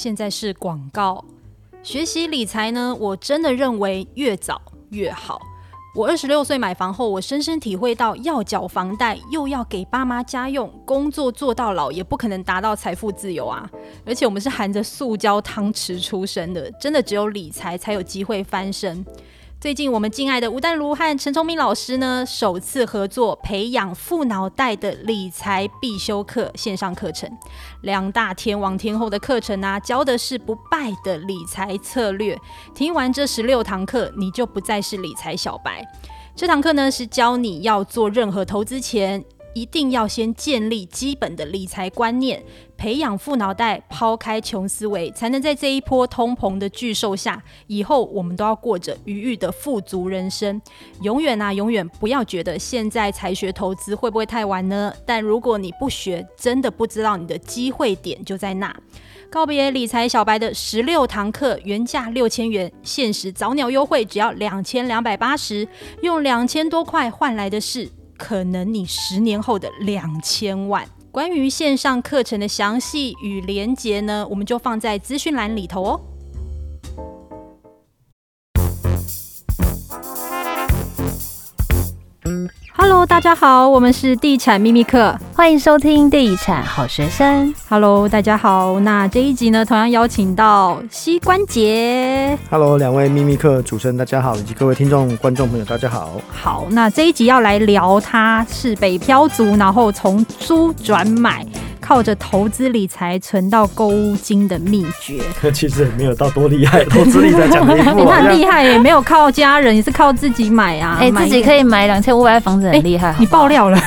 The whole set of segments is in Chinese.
现在是广告。学习理财呢，我真的认为越早越好。我二十六岁买房后，我深深体会到，要缴房贷又要给爸妈家用，工作做到老也不可能达到财富自由啊！而且我们是含着塑胶汤匙出生的，真的只有理财才有机会翻身。最近，我们敬爱的吴淡如和陈聪明老师呢，首次合作培养富脑袋的理财必修课线上课程，两大天王天后的课程啊，教的是不败的理财策略。听完这十六堂课，你就不再是理财小白。这堂课呢，是教你要做任何投资前，一定要先建立基本的理财观念，培养富脑袋，抛开穷思维，才能在这一波通膨的巨兽下，以后我们都要过着愉悦的富足人生。永远啊，永远不要觉得现在才学投资会不会太晚呢？但如果你不学，真的不知道你的机会点就在那。告别理财小白的十六堂课，原价六千元，限时早鸟优惠只要两千两百八十，用两千多块换来的是。可能你十年后的两千万。关于线上课程的详细与连结呢，我们就放在资讯栏里头哦。Hello，大家好，我们是地产秘密课，欢迎收听地产好学生。Hello，大家好，那这一集呢，同样邀请到膝关节。Hello，两位秘密课主持人，大家好，以及各位听众观众朋友，大家好。好，那这一集要来聊，他是北漂族，然后从租转买。靠着投资理财存到购物金的秘诀，其实也没有到多厉害。投资理财讲的，你很厉害也没有靠家人，也是靠自己买啊。哎、欸，自己可以买两千五百万房子，很厉害好好。你爆料了，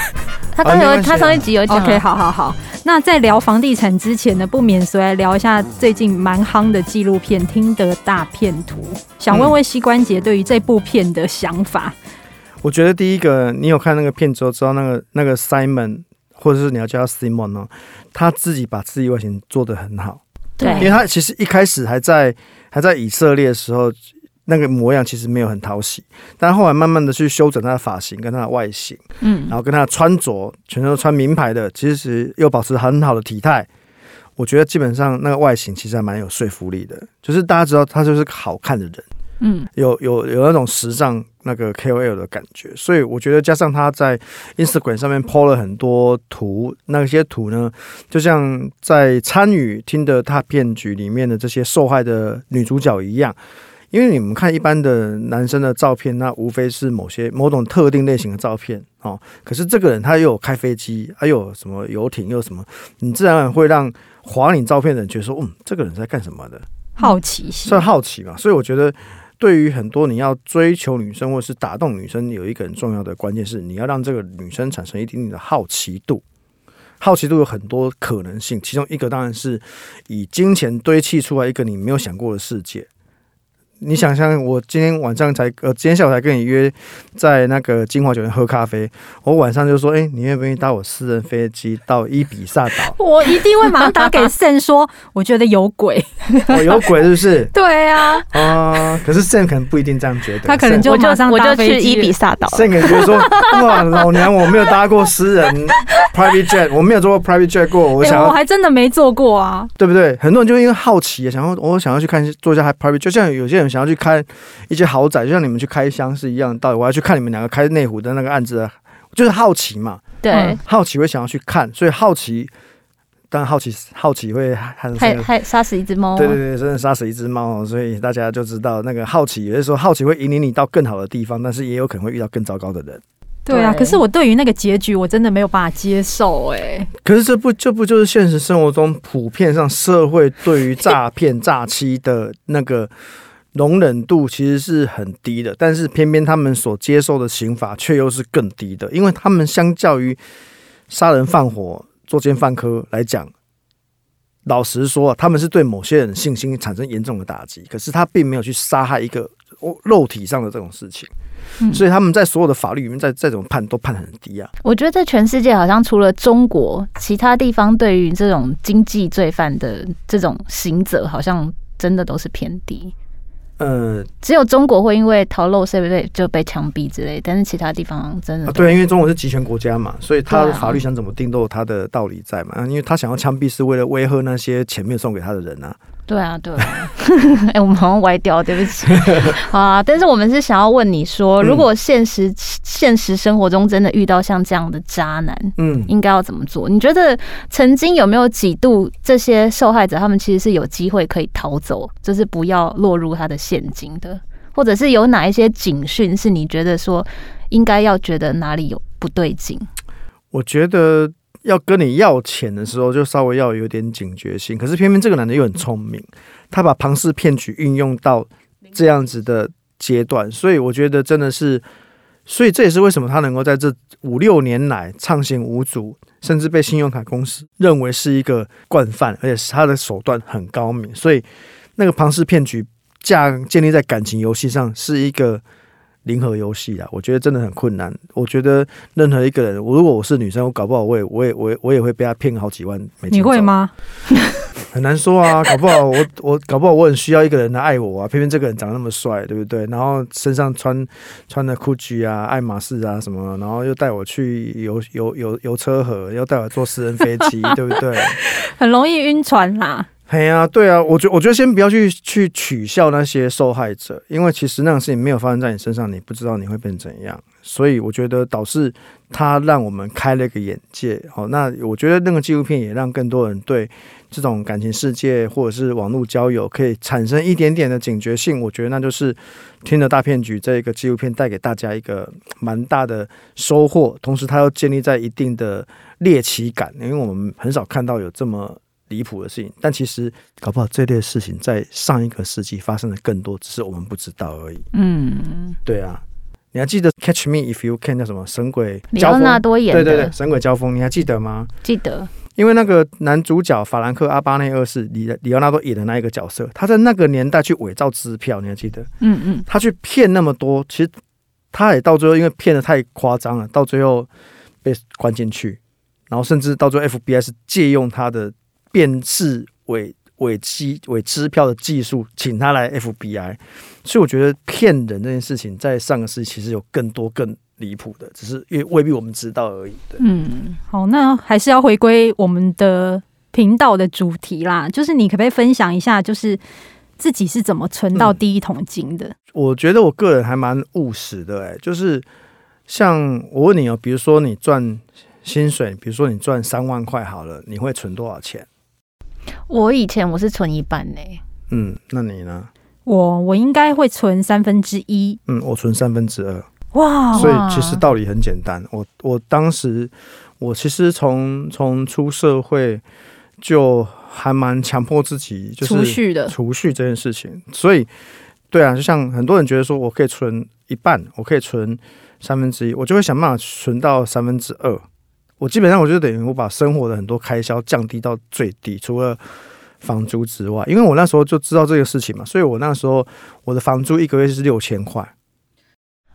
他刚有，他上一集有讲。OK，好好好。那在聊房地产之前呢，不免俗来聊一下最近蛮夯的纪录片《听得大片图》。想问问膝关节对于这部片的想法？我觉得第一个，你有看那个片之后，知道那个那个 Simon。或者是你要叫他 Simon 呢？他自己把自己外形做得很好，对，因为他其实一开始还在还在以色列的时候，那个模样其实没有很讨喜，但后来慢慢的去修整他的发型跟他的外形，嗯，然后跟他的穿着，全都穿名牌的，其实又保持很好的体态，我觉得基本上那个外形其实还蛮有说服力的，就是大家知道他就是个好看的人。嗯，有有有那种时尚那个 KOL 的感觉，所以我觉得加上他在 Instagram 上面 po 了很多图，那些图呢，就像在参与 Tinder 大骗局里面的这些受害的女主角一样，因为你们看一般的男生的照片，那无非是某些某种特定类型的照片哦。可是这个人他又有开飞机，还有什么游艇，又什么，你自然会让划你照片的人觉得说，嗯，这个人在干什么的？好奇心，算好奇嘛。所以我觉得。对于很多你要追求女生或是打动女生，有一个很重要的关键是，你要让这个女生产生一定的好奇度。好奇度有很多可能性，其中一个当然是以金钱堆砌出来一个你没有想过的世界。你想象我今天晚上才呃，今天下午才跟你约在那个金华酒店喝咖啡，我晚上就说，哎，你愿不愿意搭我私人飞机到伊比萨岛？我一定会马上打给 Sam 说，我觉得有鬼。我、哦、有鬼是不是？对啊。啊、呃，可是 Sam 可能不一定这样觉得，他可能就马上我就去伊比萨岛。Sam 可能觉得说，哇，老娘我没有搭过私人 private jet，我没有坐过 private jet 过，我想我还真的没坐过啊，对不对？很多人就因为好奇，想要我想要去看坐一下 private，就像有些人。想要去看一些豪宅，就像你们去开箱是一样的道理。我要去看你们两个开内湖的那个案子，就是好奇嘛。对，嗯、好奇会想要去看，所以好奇，但好奇好奇会害害杀死一只猫。对对对，真的杀死一只猫。所以大家就知道，那个好奇有的时候好奇会引领你到更好的地方，但是也有可能会遇到更糟糕的人。对啊，可是我对于那个结局，我真的没有办法接受哎、欸。可是这不这不就是现实生活中普遍上社会对于诈骗诈欺的那个？容忍度其实是很低的，但是偏偏他们所接受的刑罚却又是更低的，因为他们相较于杀人放火、作奸犯科来讲，老实说，他们是对某些人信心产生严重的打击，可是他并没有去杀害一个肉体上的这种事情，嗯、所以他们在所有的法律里面在再怎么判都判很低啊。我觉得在全世界好像除了中国，其他地方对于这种经济罪犯的这种刑责，好像真的都是偏低。呃，只有中国会因为逃漏税不对就被枪毙之类，但是其他地方真的、啊、对，因为中国是集权国家嘛，所以他的法律想怎么定都有他的道理在嘛。因为他想要枪毙是为了威吓那些钱没有送给他的人啊。对啊，对啊。哎、欸，我们好像歪掉，对不起 啊。但是我们是想要问你说，如果现实、嗯、现实生活中真的遇到像这样的渣男，嗯，应该要怎么做？你觉得曾经有没有几度这些受害者他们其实是有机会可以逃走，就是不要落入他的陷阱的？或者是有哪一些警讯是你觉得说应该要觉得哪里有不对劲？我觉得。要跟你要钱的时候，就稍微要有点警觉性。可是偏偏这个男的又很聪明，他把庞氏骗局运用到这样子的阶段，所以我觉得真的是，所以这也是为什么他能够在这五六年来畅行无阻，甚至被信用卡公司认为是一个惯犯，而且是他的手段很高明。所以那个庞氏骗局架建立在感情游戏上，是一个。零和游戏啊，我觉得真的很困难。我觉得任何一个人，我如果我是女生，我搞不好我也我也我也我也会被他骗好几万美金。你会吗？很难说啊，搞不好我我搞不好我很需要一个人来爱我啊。偏偏这个人长得那么帅，对不对？然后身上穿穿的 Gucci 啊、爱马仕啊什么，然后又带我去游游游游车河，又带我坐私人飞机，对不对？很容易晕船啦。哎呀，对啊，我觉我觉得先不要去去取笑那些受害者，因为其实那种事情没有发生在你身上，你不知道你会变怎样。所以我觉得导致他让我们开了一个眼界。好，那我觉得那个纪录片也让更多人对这种感情世界或者是网络交友可以产生一点点的警觉性。我觉得那就是《Tinder 大骗局》这个纪录片带给大家一个蛮大的收获，同时它又建立在一定的猎奇感，因为我们很少看到有这么。离谱的事情，但其实搞不好这类事情在上一个世纪发生的更多，只是我们不知道而已。嗯，对啊，你还记得《Catch Me If You Can》叫什么？神鬼交锋，对对对，神鬼交锋，你还记得吗？记得，因为那个男主角法兰克阿巴内二世里里奥纳多演的那一个角色，他在那个年代去伪造支票，你还记得？嗯嗯，他去骗那么多，其实他也到最后因为骗的太夸张了，到最后被关进去，然后甚至到最后 FBI 是借用他的。辨识伪伪机伪支票的技术，请他来 FBI，所以我觉得骗人这件事情在上个世纪其实有更多更离谱的，只是因为未必我们知道而已。嗯，好，那还是要回归我们的频道的主题啦，就是你可不可以分享一下，就是自己是怎么存到第一桶金的？嗯，我觉得我个人还蛮务实的，哎，就是像我问你哦，比如说你赚薪水，比如说你赚三万块好了，你会存多少钱？我以前我是存一半呢。嗯，那你呢？我我应该会存三分之一。嗯，我存三分之二。哇！所以其实道理很简单。我我当时我其实从从出社会就还蛮强迫自己就是储蓄的储蓄这件事情。所以对啊，就像很多人觉得说我可以存一半，我可以存三分之一，我就会想办法存到三分之二。我基本上我就等于我把生活的很多开销降低到最低，除了房租之外，因为我那时候就知道这个事情嘛，所以我那时候我的房租一个月是六千块。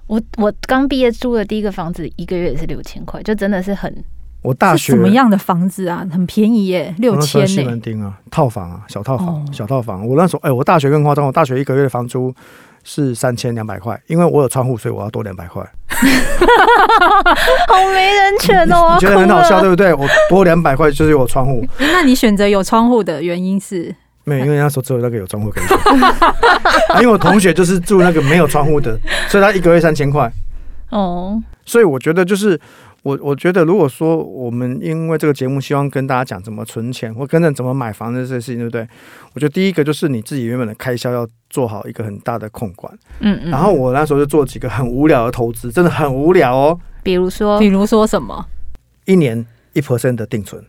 我我刚毕业租的第一个房子一个月也是六千块，就真的是很。我大学什么样的房子啊？很便宜耶，六千。西门町啊，套房啊，小套房，哦、小套房。我那时候哎、欸，我大学更夸张，我大学一个月的房租是三千两百块，因为我有窗户，所以我要多两百块。好没人权哦！你觉得很好笑，对不对？我多两百块就是有窗户。那你选择有窗户的原因是？没有，因为那时候只有那个有窗户可以选。因为我同学就是住那个没有窗户的，所以他一个月三千块。哦，所以我觉得就是。我我觉得，如果说我们因为这个节目希望跟大家讲怎么存钱，或跟着怎么买房子这些事情，对不对？我觉得第一个就是你自己原本的开销要做好一个很大的控管。嗯嗯。然后我那时候就做几个很无聊的投资，真的很无聊哦。比如说，比如说什么？一年一 percent 的定存。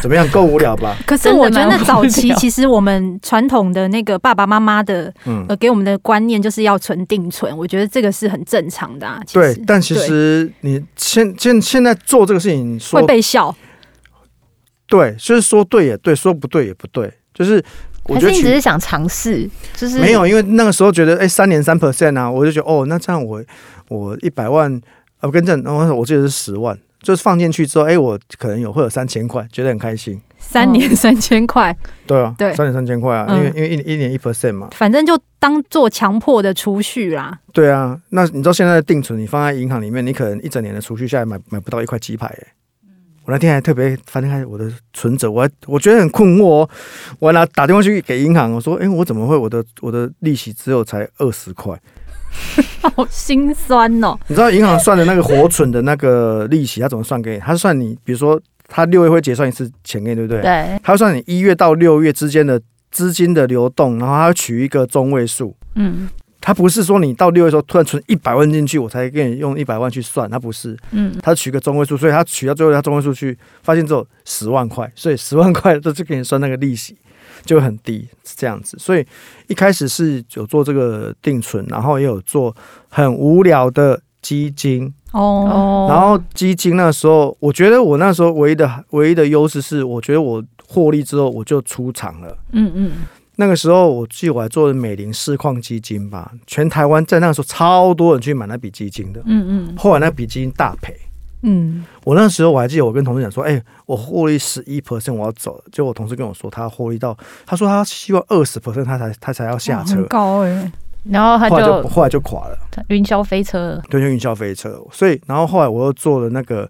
怎么样？够无聊吧？可是我觉得早期其实我们传统的那个爸爸妈妈的呃给我们的观念就是要存定存，我觉得这个是很正常的啊。对，但其实你现现现在做这个事情说会被笑。对，就是说对也对，说不对也不对，就是我觉得你只是想尝试，就是没有，因为那个时候觉得哎三年三 percent 啊，我就觉得哦，那这样我我一百万啊，跟正我我记得是十万。就是放进去之后，哎、欸，我可能有会有三千块，觉得很开心。三年三千块，对啊，对，三年三千块啊，嗯、因为因为一一年一 percent 嘛，反正就当做强迫的储蓄啦。对啊，那你知道现在的定存，你放在银行里面，你可能一整年的储蓄下来买买不到一块鸡排，哎，我那天还特别翻开我的存折，我还我觉得很困惑哦。我还拿打电话去给银行，我说：“哎、欸，我怎么会我的我的利息只有才二十块？好心酸哦！你知道银行算的那个活存的那个利息，他怎么算给你？他算你，比如说他六月会结算一次钱给你，对不对？对。他算你一月到六月之间的资金的流动，然后他会取一个中位数。嗯。他不是说你到六月的时候突然存一百万进去，我才给你用一百万去算，他不是，嗯，他取个中位数，所以他取到最后他中位数去，发现只有十万块，所以十万块都是给你算那个利息就很低，是这样子。所以一开始是有做这个定存，然后也有做很无聊的基金哦，然后基金那时候，我觉得我那时候唯一的唯一的优势是，我觉得我获利之后我就出场了，嗯嗯。那个时候，我记得我还做了美林市况基金吧，全台湾在那个时候超多人去买那笔基金的，嗯嗯。后来那笔基金大赔，嗯。我那时候我还记得，我跟同事讲说，哎、欸，我获利十一 percent，我要走了。结果我同事跟我说，他获利到，他说他希望二十 percent，他才他才要下车。很高哎、欸。然后他就后来就，垮了，云霄飞车。对，就云霄飞车。所以，然后后来我又做了那个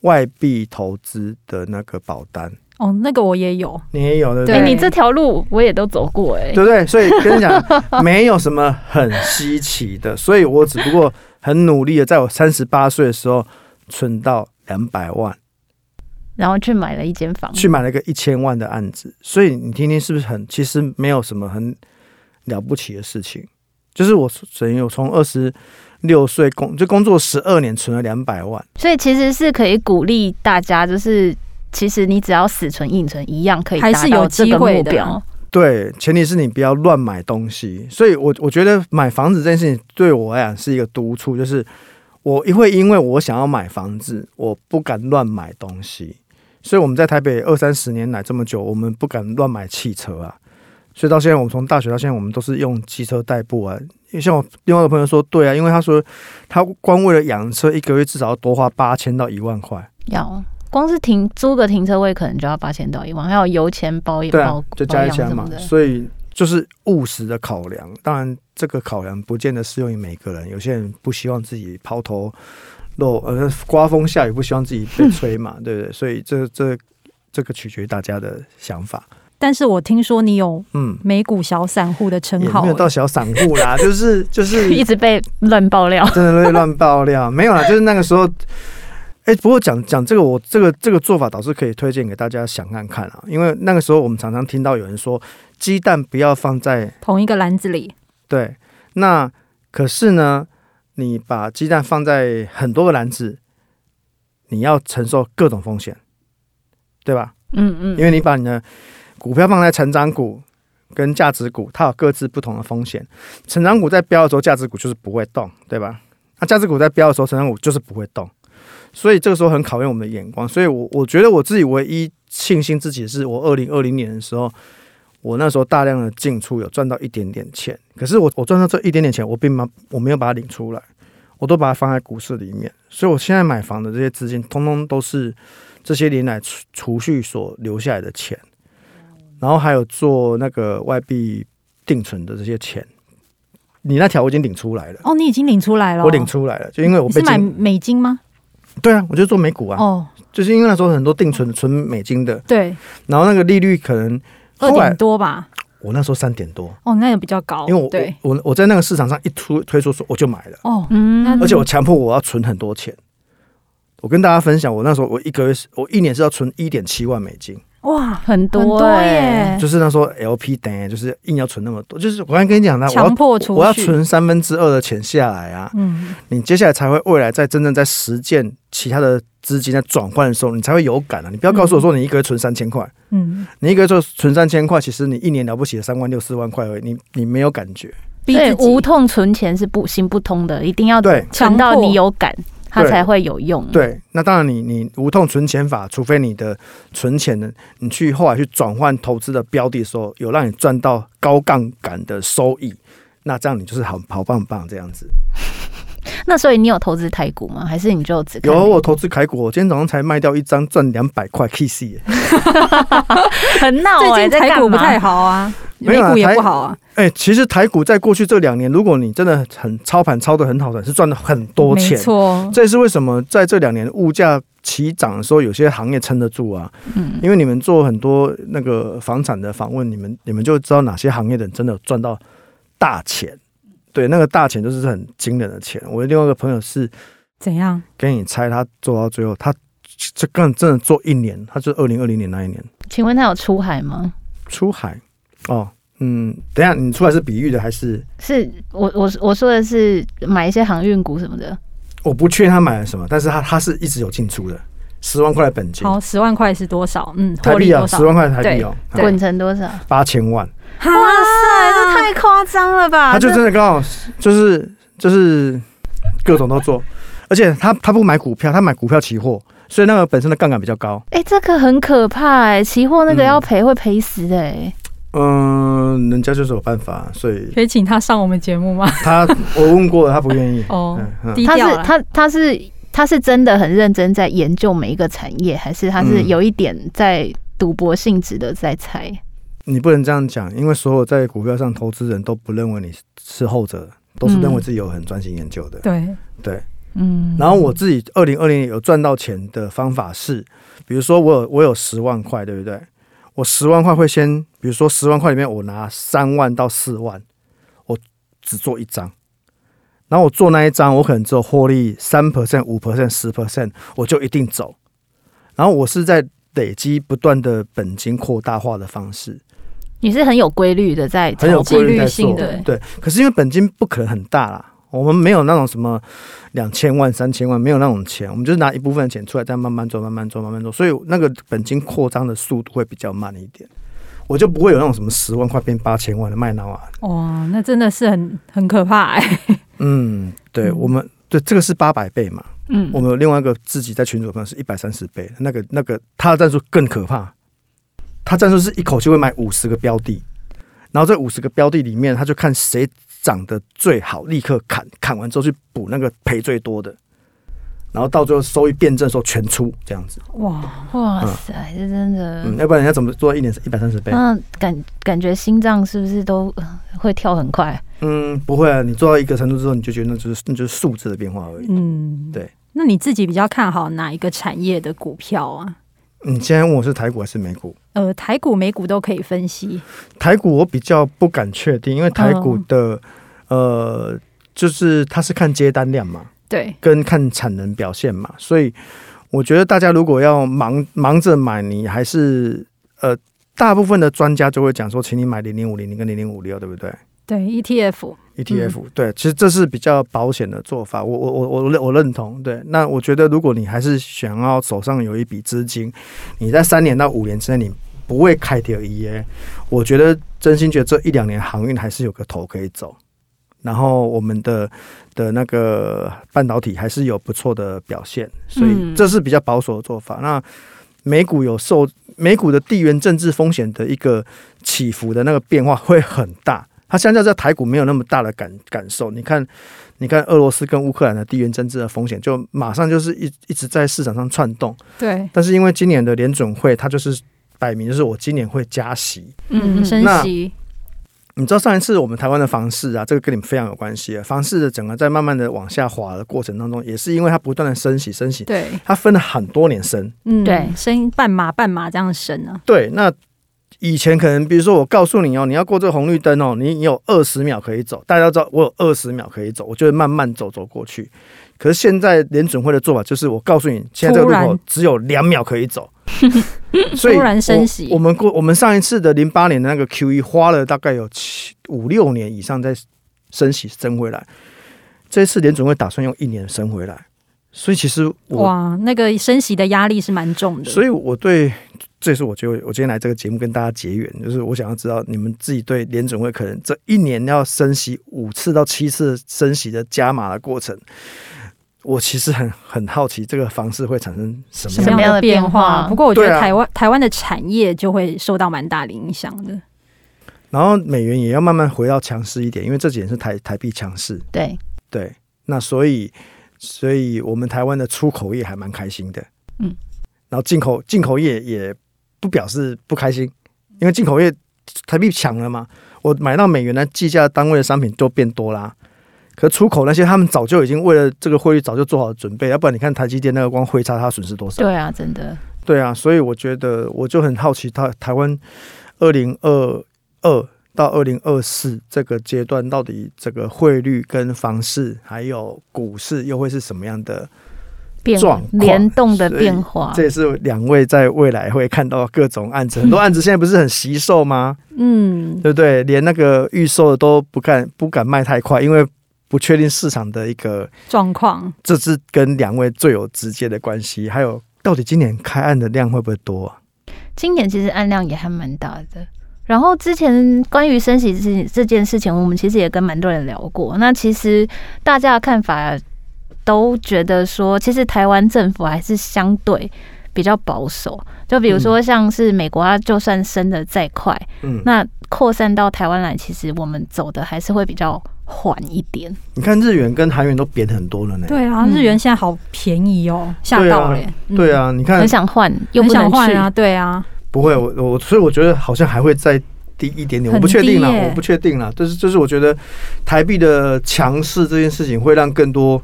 外币投资的那个保单。哦，那个我也有，你也有对不对？对，你这条路我也都走过，哎，对不对？所以跟你讲，没有什么很稀奇的，所以我只不过很努力的，在我三十八岁的时候存到两百万，然后去买了一间房，去买了一个一千万的案子。所以你听听是不是很？其实没有什么很了不起的事情，就是我等于我从二十六岁工就工作十二年，存了两百万。所以其实是可以鼓励大家，就是。其实你只要死存硬存一样可以达到这个目标。对，前提是你不要乱买东西。所以我我觉得买房子这件事情对我来讲是一个督促，就是我会因为我想要买房子，我不敢乱买东西。所以我们在台北二三十年来这么久，我们不敢乱买汽车啊。所以到现在，我们从大学到现在，我们都是用机车代步啊。因为像我另外一个朋友说，对啊，因为他说他光为了养车，一个月至少要多花八千到一万块。要。光是停租个停车位，可能就要八千到一万，还有油钱包一包，就加一加嘛。所以就是务实的考量。当然，这个考量不见得适用于每个人。有些人不希望自己抛头露，呃，刮风下雨不希望自己被吹嘛，对不对？所以这这这个取决于大家的想法。但是我听说你有嗯美股小散户的称号，没有到小散户啦，就是就是 一直被乱爆料，真的被乱爆料，没有啦，就是那个时候。哎，不过讲讲这个，我这个这个做法倒是可以推荐给大家想看看啊。因为那个时候我们常常听到有人说，鸡蛋不要放在同一个篮子里。对，那可是呢，你把鸡蛋放在很多个篮子，你要承受各种风险，对吧？嗯嗯。因为你把你的股票放在成长股跟价值股，它有各自不同的风险。成长股在飙的时候，价值股就是不会动，对吧？那价值股在飙的时候，成长股就是不会动。所以这个时候很考验我们的眼光，所以我我觉得我自己唯一庆幸自己的是，我二零二零年的时候，我那时候大量的进出有赚到一点点钱，可是我我赚到这一点点钱，我并没我没有把它领出来，我都把它放在股市里面，所以我现在买房的这些资金，通通都是这些年来储储蓄所留下来的钱，然后还有做那个外币定存的这些钱，你那条我已经领出来了，哦，你已经领出来了，我领出来了，就因为我被是买美金吗？对啊，我就做美股啊。哦，就是因为那时候很多定存存美金的。对。然后那个利率可能二点多吧。我那时候三点多。哦，那也比较高。因为我对我我在那个市场上一推推出说我就买了。哦，嗯。而且我强迫我要存很多钱。我跟大家分享，我那时候我一个月是我一年是要存一点七万美金。哇，很多耶！就是那时候 LP 等于就是硬要存那么多，就是我刚才跟你讲的，强迫储我要存三分之二的钱下来啊。嗯，你接下来才会未来在真正在实践其他的资金在转换的时候，你才会有感啊！你不要告诉我说你一个月存三千块，嗯，你一个月就存三千块，其实你一年了不起的三万六四万块而已，你你没有感觉。对，无痛存钱是不行不通的，一定要对存到你有感。它才会有用。对，那当然你，你你无痛存钱法，除非你的存钱呢，你去后来去转换投资的标的的时候，有让你赚到高杠杆的收益，那这样你就是好好棒棒这样子。那所以你有投资台股吗？还是你就只有我投资台股？我今天早上才卖掉一张赚两百块 KC，很闹哎、欸，台股不太好啊。美股也不好啊。哎、欸，其实台股在过去这两年，如果你真的很操盘操的很好的，是赚了很多钱。没错，这也是为什么在这两年物价齐涨的时候，有些行业撑得住啊。嗯，因为你们做很多那个房产的访问，你们你们就知道哪些行业的人真的赚到大钱。对，那个大钱就是很惊人的钱。我的另外一个朋友是怎样？给你猜，他做到最后，他这更真的做一年，他就二零二零年那一年。请问他有出海吗？出海哦。嗯，等一下，你出来是比喻的还是？是我我我说的是买一些航运股什么的。我不确定他买了什么，但是他他是一直有进出的，十万块的本金。好，十万块是多少？嗯，台币啊，十万块台币哦，滚成多少？八千万。哇塞，这太夸张了吧！他就真的刚好就是就是各种都做，而且他他不买股票，他买股票期货，所以那个本身的杠杆比较高。哎、欸，这个很可怕哎、欸，期货那个要赔、嗯、会赔死的哎、欸。嗯，人家就是有办法，所以可以请他上我们节目吗？他我问过了，他不愿意。哦，嗯、他是他他是他是真的很认真在研究每一个产业，还是他是有一点在赌博性质的在猜、嗯？你不能这样讲，因为所有在股票上投资人都不认为你是后者，都是认为自己有很专心研究的。对、嗯、对，嗯。然后我自己二零二零年有赚到钱的方法是，比如说我有我有十万块，对不对？我十万块会先，比如说十万块里面，我拿三万到四万，我只做一张，然后我做那一张，我可能只有获利三 percent、五 percent、十 percent，我就一定走。然后我是在累积不断的本金扩大化的方式。你是很有规律的在，很有规律性，的对。可是因为本金不可能很大啦。我们没有那种什么两千万、三千万，没有那种钱，我们就是拿一部分钱出来，再慢慢做、慢慢做、慢慢做，所以那个本金扩张的速度会比较慢一点。我就不会有那种什么十万块变八千万的卖脑啊！哇，那真的是很很可怕哎、欸。嗯，对，我们对这个是八百倍嘛。嗯，我们有另外一个自己在群组的朋友是一百三十倍，那个那个他的战术更可怕，他战术是一口气会买五十个标的，然后这五十个标的里面，他就看谁。涨得最好，立刻砍，砍完之后去补那个赔最多的，然后到最后收益辩证的时候全出这样子。哇哇塞，这、嗯、真的，嗯，要不然人家怎么做一年一百三十倍？那感感觉心脏是不是都会跳很快？嗯，不会啊，你做到一个程度之后，你就觉得那就是那就是数字的变化而已。嗯，对。那你自己比较看好哪一个产业的股票啊？你现在问我是台股还是美股？呃，台股、美股都可以分析。台股我比较不敢确定，因为台股的、嗯、呃，就是它是看接单量嘛，对，跟看产能表现嘛，所以我觉得大家如果要忙忙着买，你还是呃，大部分的专家就会讲说，请你买零零五零零跟零零五六，对不对？对，ETF。ETF、嗯、对，其实这是比较保险的做法，我我我我认我认同。对，那我觉得如果你还是想要手上有一笔资金，你在三年到五年之内你不会开掉 EA，我觉得真心觉得这一两年航运还是有个头可以走，然后我们的的那个半导体还是有不错的表现，所以这是比较保守的做法。那美股有受美股的地缘政治风险的一个起伏的那个变化会很大。它相较在台股没有那么大的感感受，你看，你看俄罗斯跟乌克兰的地缘政治的风险，就马上就是一一直在市场上窜动。对。但是因为今年的联准会，它就是摆明就是我今年会加息，嗯，升息。你知道上一次我们台湾的房市啊，这个跟你们非常有关系啊。房市的整个在慢慢的往下滑的过程当中，也是因为它不断的升息，升息。对。它分了很多年升，嗯，对，升半码半码这样升啊。对，那。以前可能，比如说我告诉你哦，你要过这个红绿灯哦，你你有二十秒可以走，大家知道我有二十秒可以走，我就会慢慢走走过去。可是现在联准会的做法就是，我告诉你，现在这个路口只有两秒可以走，所以突然升息。我们过我们上一次的零八年的那个 QE 花了大概有七五六年以上在升息升回来，这次联准会打算用一年升回来，所以其实哇，那个升息的压力是蛮重的。所以我对。这也是我觉得我今天来这个节目跟大家结缘，就是我想要知道你们自己对联准会可能这一年要升息五次到七次升息的加码的过程，我其实很很好奇这个方式会产生什么样的变化。不过我觉得台湾、啊、台湾的产业就会受到蛮大的影响的。然后美元也要慢慢回到强势一点，因为这几年是台台币强势。对对，那所以所以我们台湾的出口业还蛮开心的。嗯，然后进口进口业也。不表示不开心，因为进口业台币强了嘛，我买到美元的计价单位的商品都变多啦。可出口那些，他们早就已经为了这个汇率早就做好准备，要不然你看台积电那个光汇差，它损失多少？对啊，真的。对啊，所以我觉得我就很好奇，他台湾二零二二到二零二四这个阶段，到底这个汇率跟房市还有股市又会是什么样的状况？联动的变化？这也是两位在未来会看到各种案子，很多案子现在不是很惜售吗？嗯，对不对？连那个预售的都不敢不敢卖太快，因为。不确定市场的一个状况，这是跟两位最有直接的关系。还有，到底今年开案的量会不会多啊？今年其实案量也还蛮大的。然后之前关于升息这这件事情，我们其实也跟蛮多人聊过。那其实大家的看法都觉得说，其实台湾政府还是相对比较保守。就比如说，像是美国，它就算升的再快，嗯，那扩散到台湾来，其实我们走的还是会比较。缓一点，你看日元跟韩元都贬很多了呢。对啊，日元现在好便宜哦，吓到了。对啊，你看很想换，又不想换啊。对啊，不会，我我所以我觉得好像还会再低一点点，我不确定了，我不确定了。就是就是，我觉得台币的强势这件事情会让更多。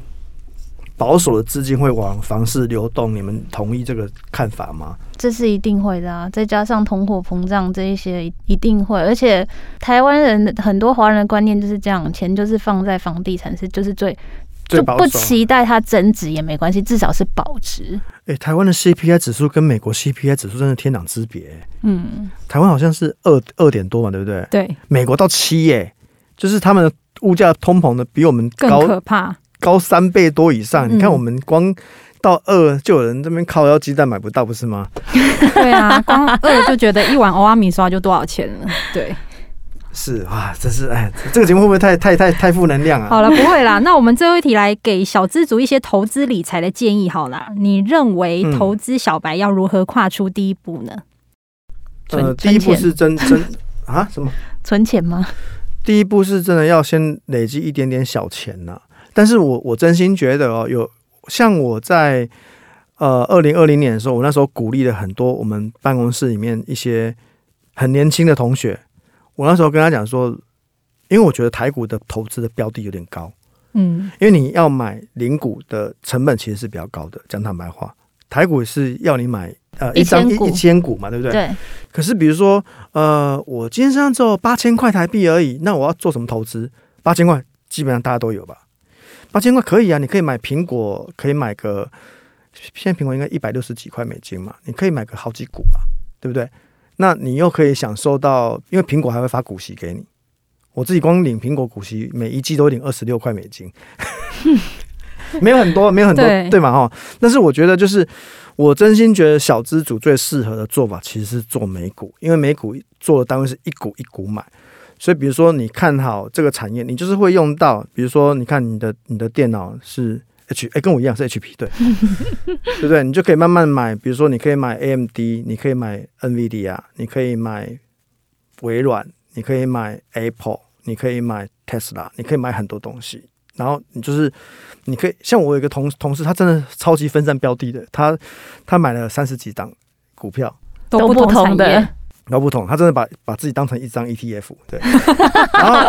保守的资金会往房市流动，你们同意这个看法吗？这是一定会的啊！再加上通货膨胀这一些，一定会。而且台湾人很多华人的观念就是这样，钱就是放在房地产是就是最就不期待它增值也没关系，至少是保值。哎、欸，台湾的 CPI 指数跟美国 CPI 指数真的天壤之别。嗯，台湾好像是二二点多嘛，对不对？对，美国到七耶，就是他们的物价通膨的比我们高更可怕。高三倍多以上，你看我们光到二就有人这边靠腰鸡蛋买不到，不是吗？对啊，光二就觉得一碗欧阿米刷就多少钱了。对，是啊，真是哎，这个节目会不会太太太太负能量啊？好了，不会啦。那我们最后一题来给小资族一些投资理财的建议，好了，你认为投资小白要如何跨出第一步呢？呃，第一步是真真 啊？什么？存钱吗？第一步是真的要先累积一点点小钱呐。但是我我真心觉得哦，有像我在呃二零二零年的时候，我那时候鼓励了很多我们办公室里面一些很年轻的同学，我那时候跟他讲说，因为我觉得台股的投资的标的有点高，嗯，因为你要买零股的成本其实是比较高的，讲坦白话，台股是要你买呃一张一一千股嘛，对不对？对。可是比如说呃，我今天身上只有八千块台币而已，那我要做什么投资？八千块基本上大家都有吧。八千块可以啊，你可以买苹果，可以买个现在苹果应该一百六十几块美金嘛，你可以买个好几股啊，对不对？那你又可以享受到，因为苹果还会发股息给你。我自己光领苹果股息，每一季都领二十六块美金，没有很多，没有很多，对，对嘛哈。但是我觉得，就是我真心觉得小资主最适合的做法，其实是做美股，因为美股做的单位是一股一股买。所以，比如说你看好这个产业，你就是会用到。比如说，你看你的你的电脑是 H，哎，跟我一样是 HP，对，对不对？你就可以慢慢买。比如说，你可以买 AMD，你可以买 NVIDIA，你可以买微软，你可以买 Apple，你可以买 Tesla，你可以买很多东西。然后你就是，你可以像我有一个同同事，他真的超级分散标的的，他他买了三十几档股票，都不同的。都不同，他真的把把自己当成一张 ETF，对。然后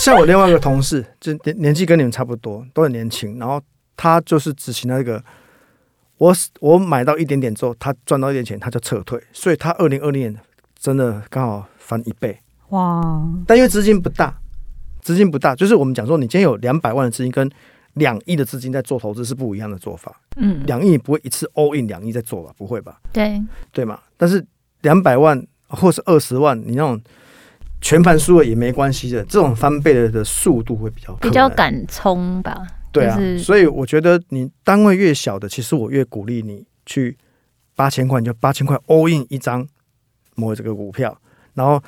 像我另外一个同事，就年年纪跟你们差不多，都很年轻。然后他就是执行那个，我我买到一点点之后，他赚到一点钱，他就撤退。所以他二零二零年真的刚好翻一倍，哇！但因为资金不大，资金不大，就是我们讲说，你今天有两百万的资金跟两亿的资金在做投资是不一样的做法。嗯，两亿你不会一次 all in 两亿在做吧？不会吧？对，对嘛？但是两百万。或是二十万，你那种全盘输了也没关系的，这种翻倍的的速度会比较比较敢冲吧？对啊，所以我觉得你单位越小的，其实我越鼓励你去八千块，你就八千块 all in 一张某这个股票，然后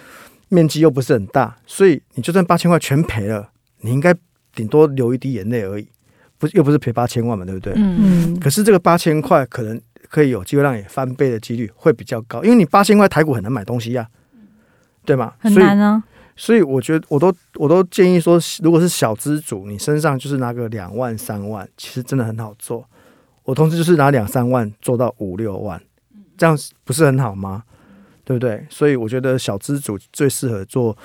面积又不是很大，所以你就算八千块全赔了，你应该顶多流一滴眼泪而已，不又不是赔八千万嘛，对不对？嗯嗯。可是这个八千块可能。可以有机会让你翻倍的几率会比较高，因为你八千块台股很难买东西呀、啊，对吗？很难啊。所以我觉得我都我都建议说，如果是小资主，你身上就是拿个两万三万，其实真的很好做。我同时就是拿两三万做到五六万，这样不是很好吗？对对不对？所以我觉得小资主最适合做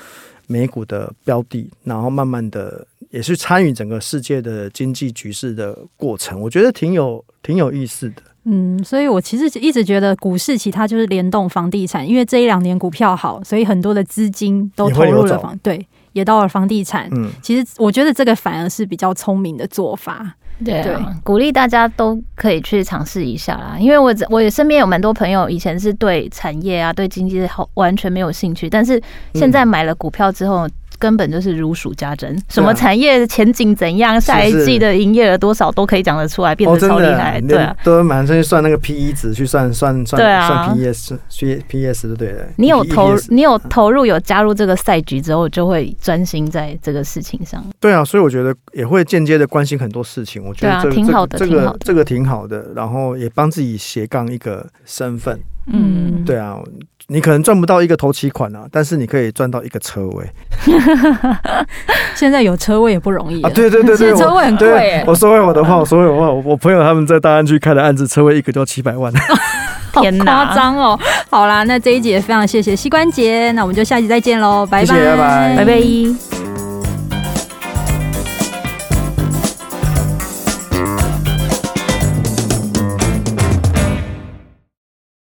美股的标的，然后慢慢的也是参与整个世界的经济局势的过程，我觉得挺有挺有意思的。嗯，所以我其实一直觉得股市其他就是联动房地产，因为这一两年股票好，所以很多的资金都投入了房，对，也到了房地产。嗯，其实我觉得这个反而是比较聪明的做法。对，对，鼓励大家都可以去尝试一下啦。因为我我也身边有蛮多朋友，以前是对产业啊、对经济好完全没有兴趣，但是现在买了股票之后。根本就是如数家珍，什么产业前景怎样，下一季的营业额多少都可以讲得出来，变得超厉害。对啊，都马上去算那个 P E 值，去算算算算 P S P S 对的。你有投，你有投入，有加入这个赛局之后，就会专心在这个事情上。对啊，所以我觉得也会间接的关心很多事情。我觉得这挺好的，这个这个挺好的，然后也帮自己斜杠一个身份。嗯，对啊。你可能赚不到一个头期款啊，但是你可以赚到一个车位。现在有车位也不容易啊！对对对对，车位很贵。我说回我的话，我说回我的话，我朋友他们在大安区开的案子，车位一个就要七百万，天哪，夸张哦！好啦，那这一集也非常谢谢膝关节，那我们就下集再见喽，拜拜，拜拜，拜拜。